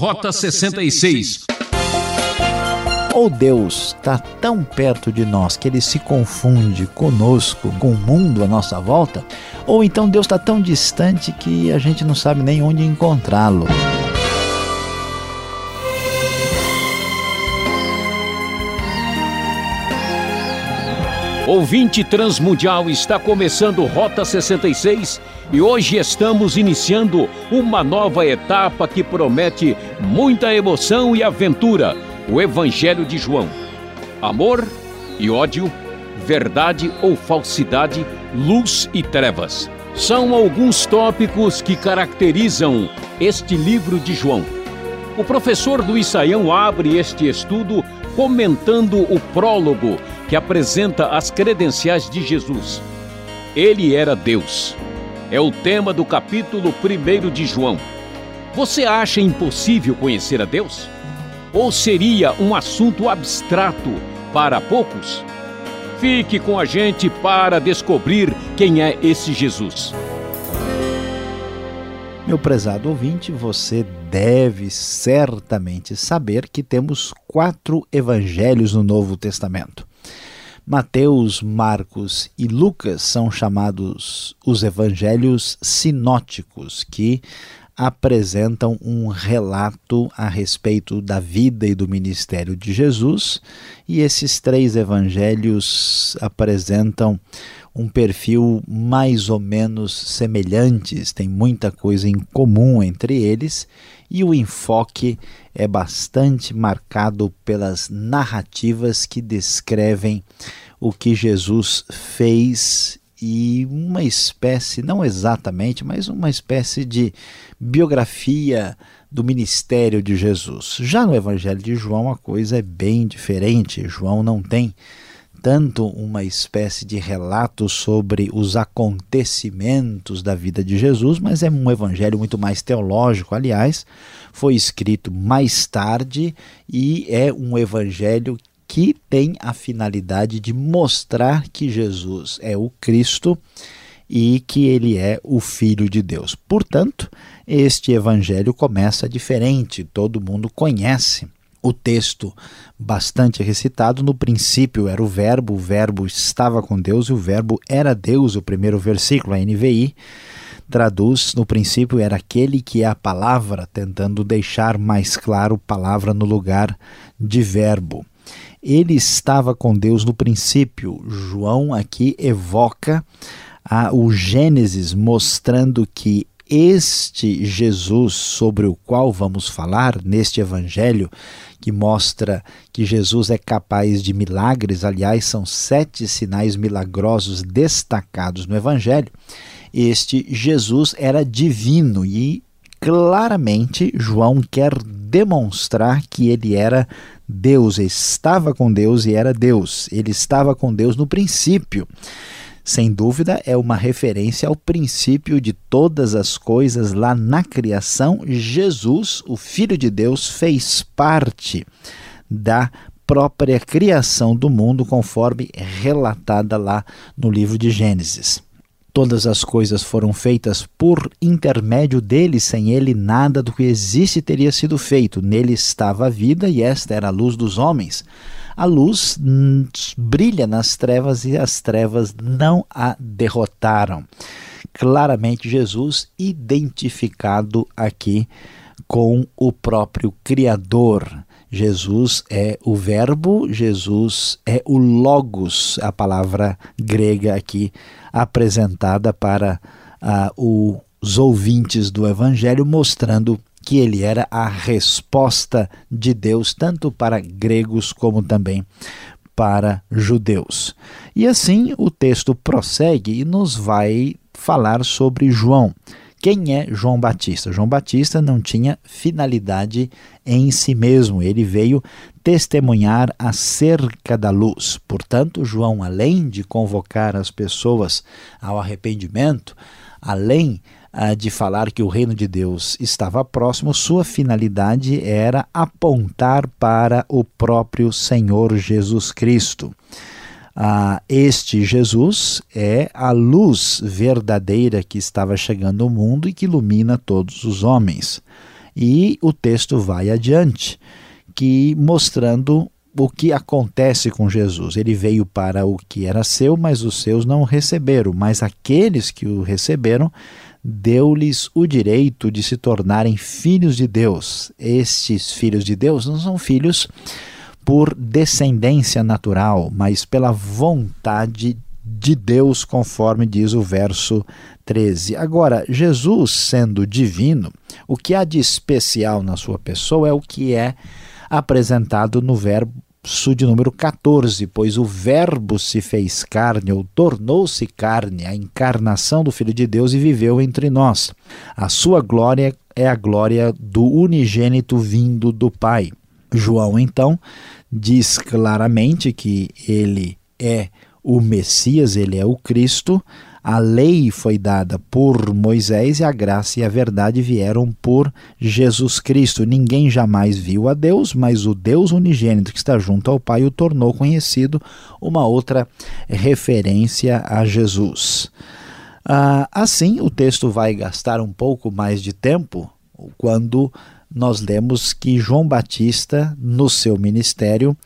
Rota 66. Ou Deus está tão perto de nós que ele se confunde conosco, com o mundo à nossa volta, ou então Deus está tão distante que a gente não sabe nem onde encontrá-lo. Ouvinte Transmundial está começando Rota 66 e hoje estamos iniciando uma nova etapa que promete muita emoção e aventura: o Evangelho de João. Amor e ódio, verdade ou falsidade, luz e trevas. São alguns tópicos que caracterizam este livro de João. O professor Luiz abre este estudo comentando o prólogo que apresenta as credenciais de Jesus. Ele era Deus. É o tema do capítulo 1 de João. Você acha impossível conhecer a Deus? Ou seria um assunto abstrato para poucos? Fique com a gente para descobrir quem é esse Jesus. Meu prezado ouvinte, você deve certamente saber que temos quatro evangelhos no Novo Testamento. Mateus, Marcos e Lucas são chamados os evangelhos sinóticos, que apresentam um relato a respeito da vida e do ministério de Jesus, e esses três evangelhos apresentam um perfil mais ou menos semelhantes, tem muita coisa em comum entre eles, e o enfoque é bastante marcado pelas narrativas que descrevem o que Jesus fez e uma espécie, não exatamente, mas uma espécie de biografia do ministério de Jesus. Já no Evangelho de João a coisa é bem diferente. João não tem tanto uma espécie de relato sobre os acontecimentos da vida de Jesus, mas é um evangelho muito mais teológico. Aliás, foi escrito mais tarde e é um evangelho que tem a finalidade de mostrar que Jesus é o Cristo e que ele é o Filho de Deus. Portanto, este evangelho começa diferente, todo mundo conhece o texto bastante recitado. No princípio era o Verbo, o Verbo estava com Deus e o Verbo era Deus. O primeiro versículo, a NVI, traduz: no princípio era aquele que é a palavra, tentando deixar mais claro palavra no lugar de verbo. Ele estava com Deus no princípio. João aqui evoca a, o Gênesis, mostrando que este Jesus sobre o qual vamos falar neste evangelho, que mostra que Jesus é capaz de milagres, aliás, são sete sinais milagrosos destacados no evangelho. Este Jesus era divino e claramente João quer demonstrar que ele era Deus, estava com Deus e era Deus. Ele estava com Deus no princípio. Sem dúvida, é uma referência ao princípio de todas as coisas lá na criação. Jesus, o Filho de Deus, fez parte da própria criação do mundo, conforme relatada lá no livro de Gênesis. Todas as coisas foram feitas por intermédio dele, sem ele nada do que existe teria sido feito. Nele estava a vida e esta era a luz dos homens. A luz brilha nas trevas e as trevas não a derrotaram. Claramente, Jesus identificado aqui com o próprio Criador. Jesus é o Verbo, Jesus é o Logos, a palavra grega aqui apresentada para uh, os ouvintes do Evangelho, mostrando que ele era a resposta de Deus, tanto para gregos como também para judeus. E assim o texto prossegue e nos vai falar sobre João. Quem é João Batista? João Batista não tinha finalidade em si mesmo, ele veio testemunhar acerca da luz. Portanto, João, além de convocar as pessoas ao arrependimento, além de falar que o reino de Deus estava próximo, sua finalidade era apontar para o próprio Senhor Jesus Cristo. Ah, este Jesus é a luz verdadeira que estava chegando ao mundo e que ilumina todos os homens. E o texto vai adiante, que mostrando o que acontece com Jesus. Ele veio para o que era seu, mas os seus não o receberam. Mas aqueles que o receberam, deu-lhes o direito de se tornarem filhos de Deus. Estes filhos de Deus não são filhos por descendência natural, mas pela vontade de Deus, conforme diz o verso 13. Agora, Jesus sendo divino, o que há de especial na sua pessoa é o que é apresentado no verbo de número 14, pois o Verbo se fez carne, ou tornou-se carne, a encarnação do Filho de Deus e viveu entre nós. A sua glória é a glória do unigênito vindo do Pai. João, então, diz claramente que ele é o Messias, ele é o Cristo, a lei foi dada por Moisés e a graça e a verdade vieram por Jesus Cristo. Ninguém jamais viu a Deus, mas o Deus unigênito que está junto ao Pai o tornou conhecido. Uma outra referência a Jesus. Ah, assim, o texto vai gastar um pouco mais de tempo quando nós lemos que João Batista, no seu ministério,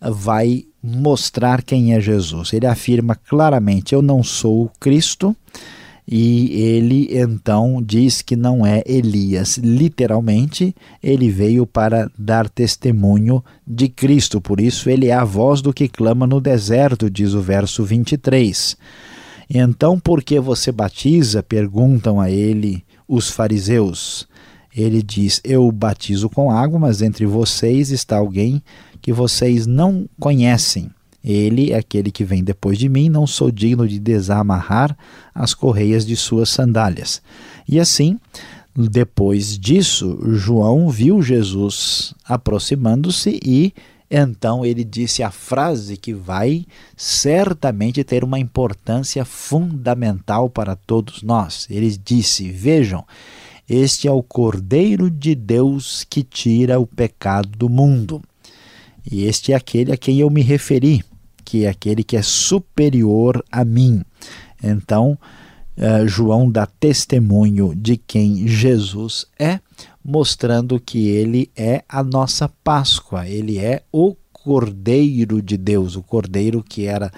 vai mostrar quem é Jesus. Ele afirma claramente: Eu não sou o Cristo. E ele então diz que não é Elias. Literalmente, ele veio para dar testemunho de Cristo. Por isso, ele é a voz do que clama no deserto, diz o verso 23. Então, por que você batiza? perguntam a ele os fariseus. Ele diz: Eu batizo com água, mas entre vocês está alguém que vocês não conhecem. Ele é aquele que vem depois de mim, não sou digno de desamarrar as correias de suas sandálias. E assim, depois disso, João viu Jesus aproximando-se e então ele disse a frase que vai certamente ter uma importância fundamental para todos nós. Ele disse: Vejam, este é o Cordeiro de Deus que tira o pecado do mundo. E este é aquele a quem eu me referi, que é aquele que é superior a mim. Então, uh, João dá testemunho de quem Jesus é, mostrando que ele é a nossa Páscoa, ele é o Cordeiro de Deus, o Cordeiro que era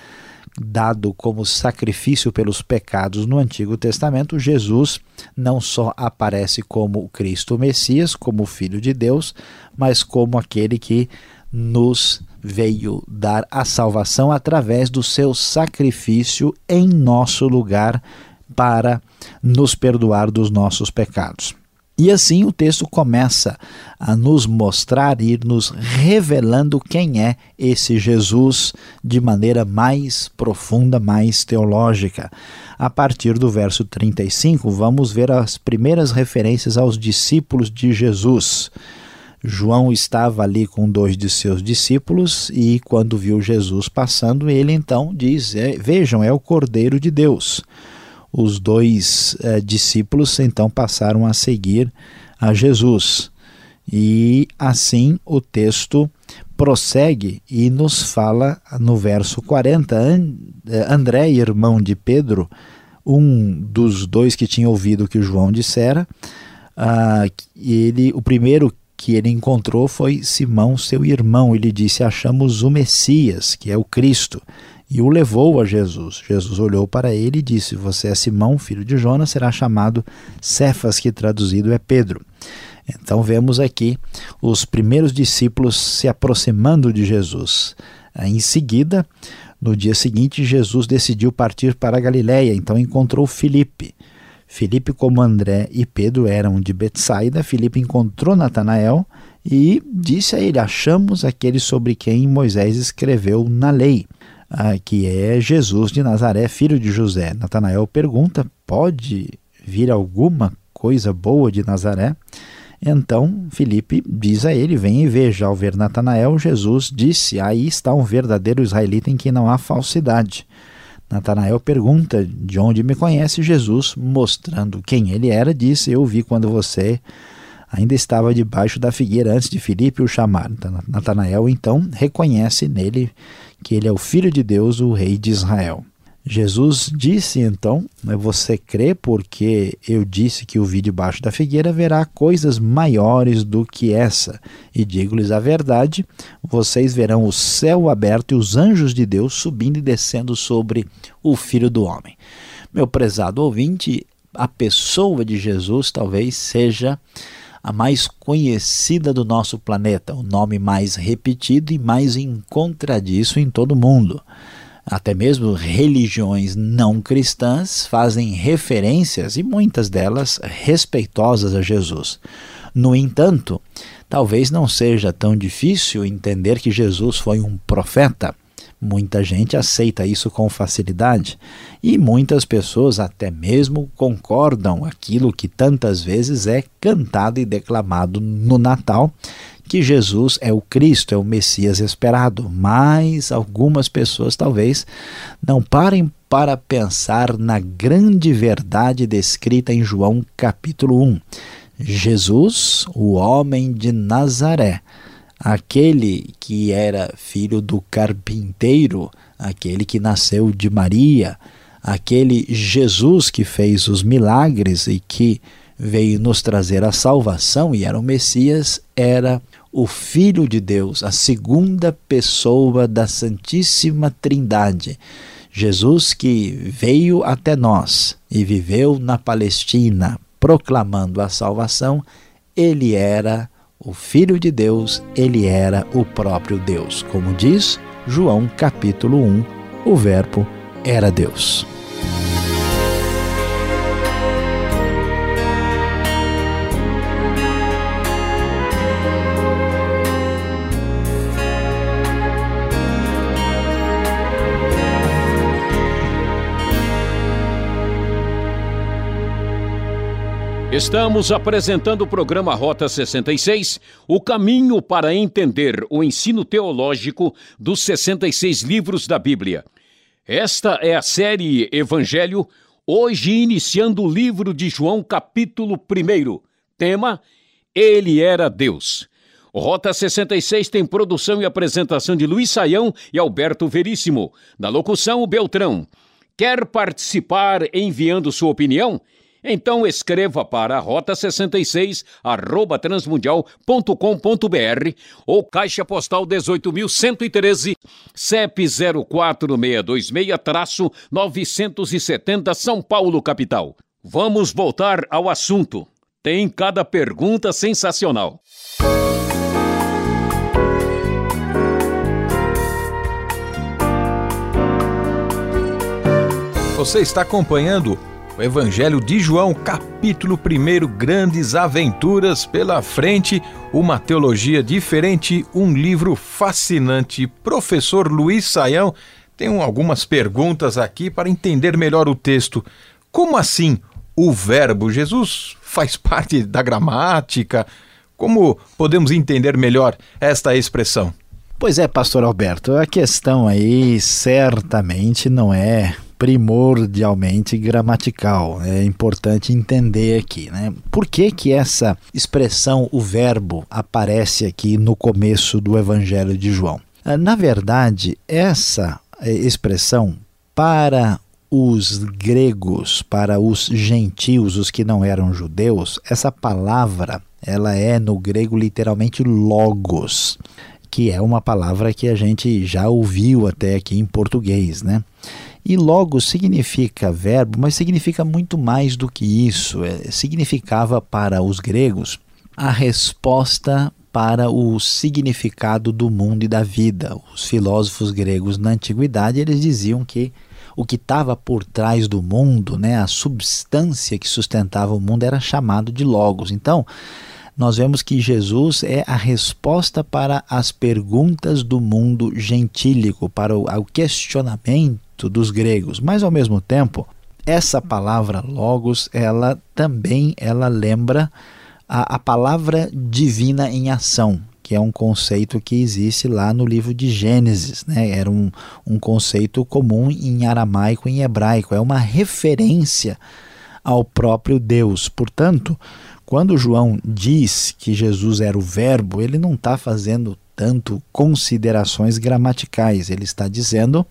dado como sacrifício pelos pecados no Antigo Testamento, Jesus não só aparece como Cristo Messias, como Filho de Deus, mas como aquele que nos veio dar a salvação através do seu sacrifício em nosso lugar para nos perdoar dos nossos pecados. E assim o texto começa a nos mostrar e nos revelando quem é esse Jesus de maneira mais profunda, mais teológica. A partir do verso 35, vamos ver as primeiras referências aos discípulos de Jesus. João estava ali com dois de seus discípulos e, quando viu Jesus passando, ele então diz: é, Vejam, é o Cordeiro de Deus. Os dois é, discípulos então passaram a seguir a Jesus. E assim o texto prossegue e nos fala no verso 40. É, André, irmão de Pedro, um dos dois que tinha ouvido o que João dissera, uh, ele, o primeiro que ele encontrou foi Simão, seu irmão. Ele disse: Achamos o Messias, que é o Cristo, e o levou a Jesus. Jesus olhou para ele e disse: Você é Simão, filho de Jonas, será chamado Cefas, que traduzido é Pedro. Então vemos aqui os primeiros discípulos se aproximando de Jesus. Em seguida, no dia seguinte, Jesus decidiu partir para a Galiléia, então encontrou Filipe. Filipe, como André e Pedro eram de Betsaida, Filipe encontrou Natanael e disse a ele: Achamos aquele sobre quem Moisés escreveu na lei, ah, que é Jesus de Nazaré, filho de José. Natanael pergunta: Pode vir alguma coisa boa de Nazaré? Então Filipe diz a ele: Vem e veja. Ao ver Natanael, Jesus disse: Aí está um verdadeiro israelita em que não há falsidade. Natanael pergunta de onde me conhece Jesus, mostrando quem ele era, disse: Eu vi quando você ainda estava debaixo da figueira antes de Filipe o chamar. Natanael então reconhece nele que ele é o filho de Deus, o rei de Israel. Jesus disse então: né, Você crê porque eu disse que o vi debaixo da figueira verá coisas maiores do que essa. E digo-lhes a verdade: vocês verão o céu aberto e os anjos de Deus subindo e descendo sobre o filho do homem. Meu prezado ouvinte, a pessoa de Jesus talvez seja a mais conhecida do nosso planeta, o nome mais repetido e mais encontradiço em todo o mundo. Até mesmo religiões não cristãs fazem referências, e muitas delas respeitosas a Jesus. No entanto, talvez não seja tão difícil entender que Jesus foi um profeta. Muita gente aceita isso com facilidade e muitas pessoas até mesmo concordam aquilo que tantas vezes é cantado e declamado no Natal, que Jesus é o Cristo, é o Messias esperado, mas algumas pessoas talvez não parem para pensar na grande verdade descrita em João capítulo 1. Jesus, o homem de Nazaré, aquele que era filho do carpinteiro, aquele que nasceu de Maria, aquele Jesus que fez os milagres e que veio nos trazer a salvação e era o Messias, era o Filho de Deus, a segunda pessoa da Santíssima Trindade. Jesus que veio até nós e viveu na Palestina proclamando a salvação, ele era o Filho de Deus, ele era o próprio Deus. Como diz João capítulo 1, o Verbo era Deus. Estamos apresentando o programa Rota 66, o caminho para entender o ensino teológico dos 66 livros da Bíblia. Esta é a série Evangelho, hoje iniciando o livro de João, capítulo 1. Tema: Ele era Deus. Rota 66 tem produção e apresentação de Luiz Saião e Alberto Veríssimo. Na locução, Beltrão. Quer participar enviando sua opinião? Então escreva para rota 66 arroba transmundial.com.br ou caixa postal 18.113 CEP 04626-970 São Paulo capital. Vamos voltar ao assunto. Tem cada pergunta sensacional. Você está acompanhando Evangelho de João, capítulo 1, Grandes Aventuras pela frente, uma teologia diferente, um livro fascinante. Professor Luiz Saião, tenho algumas perguntas aqui para entender melhor o texto. Como assim o verbo Jesus faz parte da gramática? Como podemos entender melhor esta expressão? Pois é, pastor Alberto, a questão aí certamente não é primordialmente gramatical. É importante entender aqui, né? Por que que essa expressão, o verbo, aparece aqui no começo do Evangelho de João? Ah, na verdade, essa eh, expressão para os gregos, para os gentios, os que não eram judeus, essa palavra, ela é no grego literalmente logos, que é uma palavra que a gente já ouviu até aqui em português, né? E logo significa verbo, mas significa muito mais do que isso. É, significava para os gregos a resposta para o significado do mundo e da vida. Os filósofos gregos na antiguidade eles diziam que o que estava por trás do mundo, né, a substância que sustentava o mundo era chamado de logos. Então, nós vemos que Jesus é a resposta para as perguntas do mundo gentílico, para o questionamento dos gregos, mas ao mesmo tempo, essa palavra logos, ela também ela lembra a, a palavra divina em ação, que é um conceito que existe lá no livro de Gênesis, né? Era um, um conceito comum em aramaico e em hebraico, é uma referência ao próprio Deus. Portanto, quando João diz que Jesus era o Verbo, ele não está fazendo tanto considerações gramaticais, ele está dizendo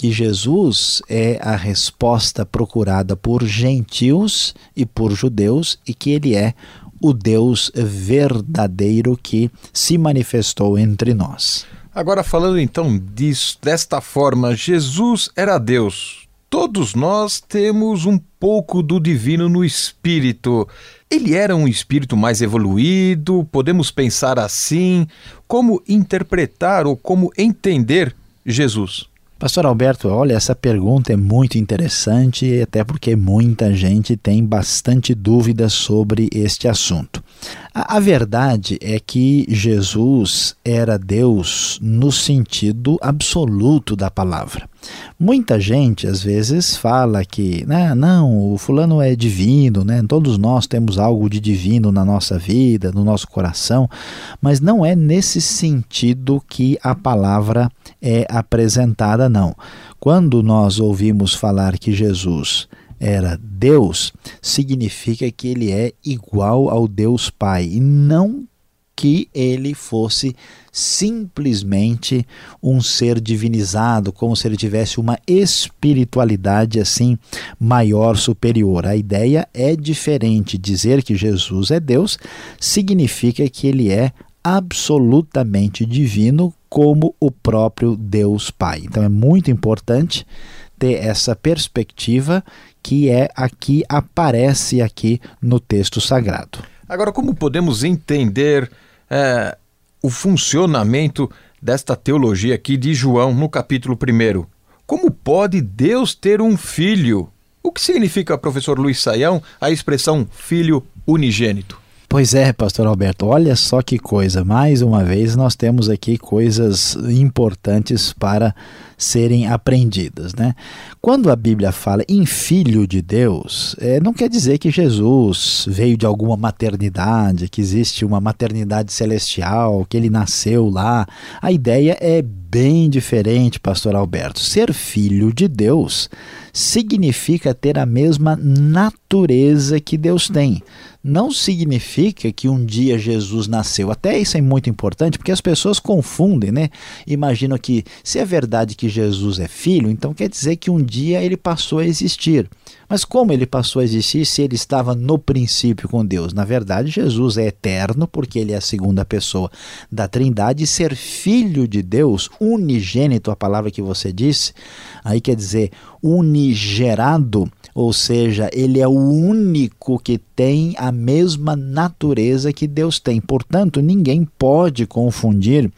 que Jesus é a resposta procurada por gentios e por judeus e que ele é o Deus verdadeiro que se manifestou entre nós. Agora, falando então disso, desta forma, Jesus era Deus. Todos nós temos um pouco do divino no espírito. Ele era um espírito mais evoluído? Podemos pensar assim? Como interpretar ou como entender Jesus? Pastor Alberto, olha, essa pergunta é muito interessante, até porque muita gente tem bastante dúvidas sobre este assunto. A, a, verdade é que Jesus era Deus no sentido absoluto da palavra. Muita gente às vezes fala que, né, não, o fulano é divino, né? Todos nós temos algo de divino na nossa vida, no nosso coração, mas não é nesse sentido que a palavra é apresentada, não. Quando nós ouvimos falar que Jesus era Deus, significa que ele é igual ao Deus Pai e não que ele fosse simplesmente um ser divinizado, como se ele tivesse uma espiritualidade assim maior, superior. A ideia é diferente. Dizer que Jesus é Deus significa que ele é absolutamente divino, como o próprio Deus Pai. Então é muito importante ter essa perspectiva que é aqui aparece aqui no texto sagrado. Agora, como podemos entender é, o funcionamento desta teologia aqui de João no capítulo 1. Como pode Deus ter um filho? O que significa, professor Luiz Saião, a expressão filho unigênito? Pois é, pastor Alberto, olha só que coisa. Mais uma vez nós temos aqui coisas importantes para serem aprendidas, né? Quando a Bíblia fala em filho de Deus, é, não quer dizer que Jesus veio de alguma maternidade, que existe uma maternidade celestial, que ele nasceu lá. A ideia é bem diferente, pastor Alberto. Ser filho de Deus significa ter a mesma natureza que Deus tem não significa que um dia Jesus nasceu. Até isso é muito importante, porque as pessoas confundem, né? Imaginam que se é verdade que Jesus é filho, então quer dizer que um dia ele passou a existir. Mas como ele passou a existir se ele estava no princípio com Deus? Na verdade, Jesus é eterno, porque ele é a segunda pessoa da Trindade, e ser filho de Deus, unigênito, a palavra que você disse, aí quer dizer unigerado ou seja, ele é o único que tem a mesma natureza que Deus tem. Portanto, ninguém pode confundir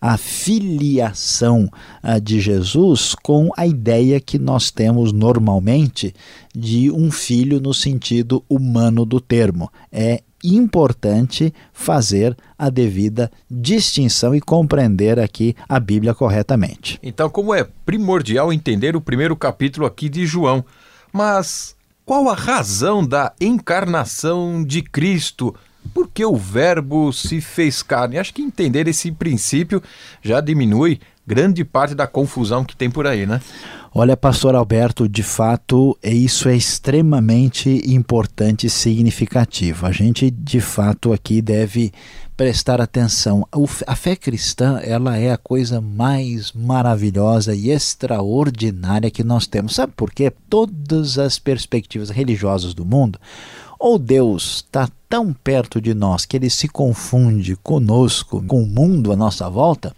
a filiação uh, de Jesus com a ideia que nós temos normalmente de um filho no sentido humano do termo. É importante fazer a devida distinção e compreender aqui a Bíblia corretamente. Então, como é primordial entender o primeiro capítulo aqui de João, mas qual a razão da encarnação de Cristo? Por que o Verbo se fez carne? Acho que entender esse princípio já diminui grande parte da confusão que tem por aí, né? Olha, pastor Alberto, de fato, isso é extremamente importante e significativo. A gente, de fato, aqui deve prestar atenção. A fé cristã, ela é a coisa mais maravilhosa e extraordinária que nós temos. Sabe por quê? Todas as perspectivas religiosas do mundo, ou Deus está tão perto de nós que ele se confunde conosco, com o mundo à nossa volta,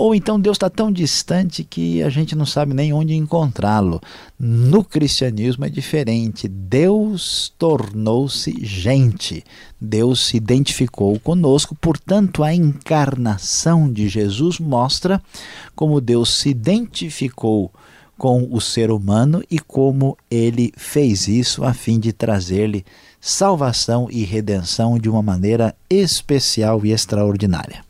ou então Deus está tão distante que a gente não sabe nem onde encontrá-lo. No cristianismo é diferente. Deus tornou-se gente. Deus se identificou conosco, portanto, a encarnação de Jesus mostra como Deus se identificou com o ser humano e como ele fez isso a fim de trazer-lhe salvação e redenção de uma maneira especial e extraordinária.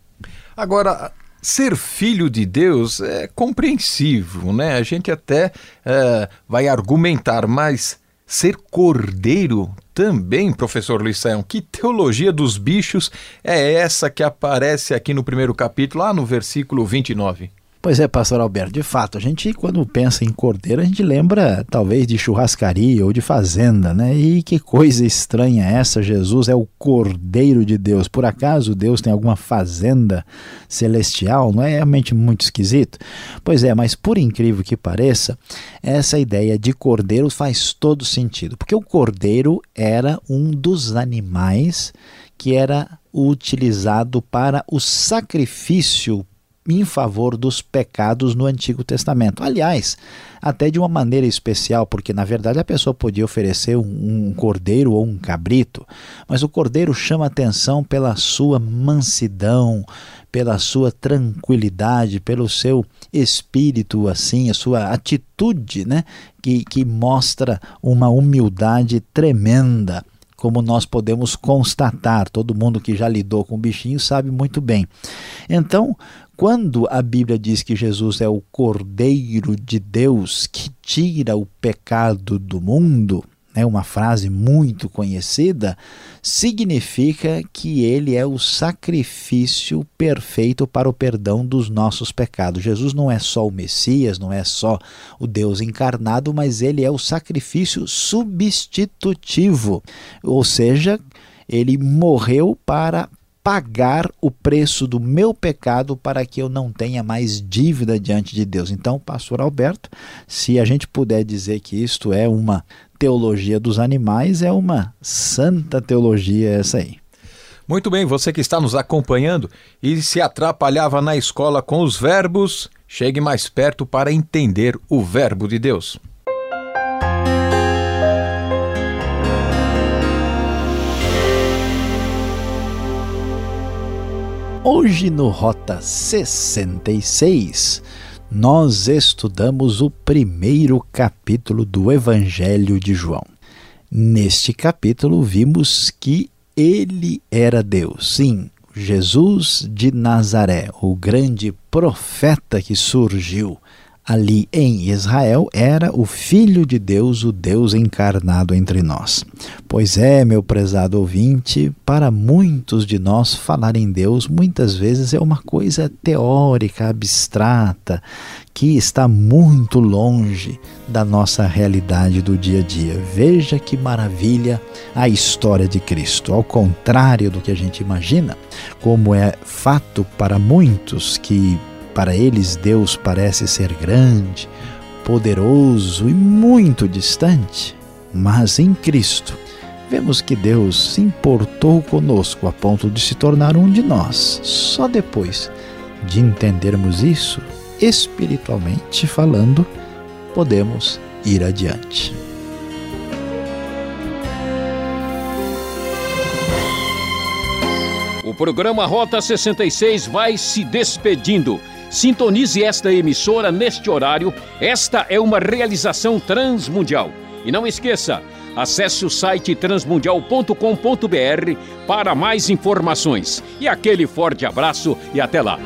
Agora, ser filho de Deus é compreensível, né? A gente até é, vai argumentar, mas ser cordeiro também, professor Luiz Saião, que teologia dos bichos é essa que aparece aqui no primeiro capítulo, lá no versículo 29? Pois é, pastor Alberto, de fato, a gente quando pensa em cordeiro, a gente lembra talvez de churrascaria ou de fazenda, né? E que coisa estranha é essa, Jesus é o cordeiro de Deus. Por acaso Deus tem alguma fazenda celestial? Não é realmente muito esquisito? Pois é, mas por incrível que pareça, essa ideia de cordeiro faz todo sentido, porque o cordeiro era um dos animais que era utilizado para o sacrifício em favor dos pecados no Antigo Testamento. Aliás, até de uma maneira especial, porque na verdade a pessoa podia oferecer um, um cordeiro ou um cabrito, mas o cordeiro chama atenção pela sua mansidão, pela sua tranquilidade, pelo seu espírito, assim, a sua atitude, né, que, que mostra uma humildade tremenda como nós podemos constatar, todo mundo que já lidou com bichinho sabe muito bem. Então, quando a Bíblia diz que Jesus é o Cordeiro de Deus que tira o pecado do mundo, né, uma frase muito conhecida, significa que ele é o sacrifício perfeito para o perdão dos nossos pecados. Jesus não é só o Messias, não é só o Deus encarnado, mas ele é o sacrifício substitutivo, ou seja, ele morreu para pagar o preço do meu pecado para que eu não tenha mais dívida diante de Deus. Então, pastor Alberto, se a gente puder dizer que isto é uma teologia dos animais, é uma santa teologia essa aí. Muito bem, você que está nos acompanhando e se atrapalhava na escola com os verbos, chegue mais perto para entender o verbo de Deus. Hoje no Rota 66, nós estudamos o primeiro capítulo do Evangelho de João. Neste capítulo, vimos que ele era Deus. Sim, Jesus de Nazaré, o grande profeta que surgiu ali em Israel era o Filho de Deus, o Deus encarnado entre nós. Pois é, meu prezado ouvinte, para muitos de nós falar em Deus muitas vezes é uma coisa teórica, abstrata, que está muito longe da nossa realidade do dia a dia. Veja que maravilha a história de Cristo. Ao contrário do que a gente imagina, como é fato para muitos que para eles, Deus parece ser grande, poderoso e muito distante, mas em Cristo vemos que Deus se importou conosco a ponto de se tornar um de nós. Só depois de entendermos isso, espiritualmente falando, podemos ir adiante. O programa Rota 66 vai se despedindo. Sintonize esta emissora neste horário. Esta é uma realização transmundial. E não esqueça, acesse o site transmundial.com.br para mais informações. E aquele forte abraço e até lá.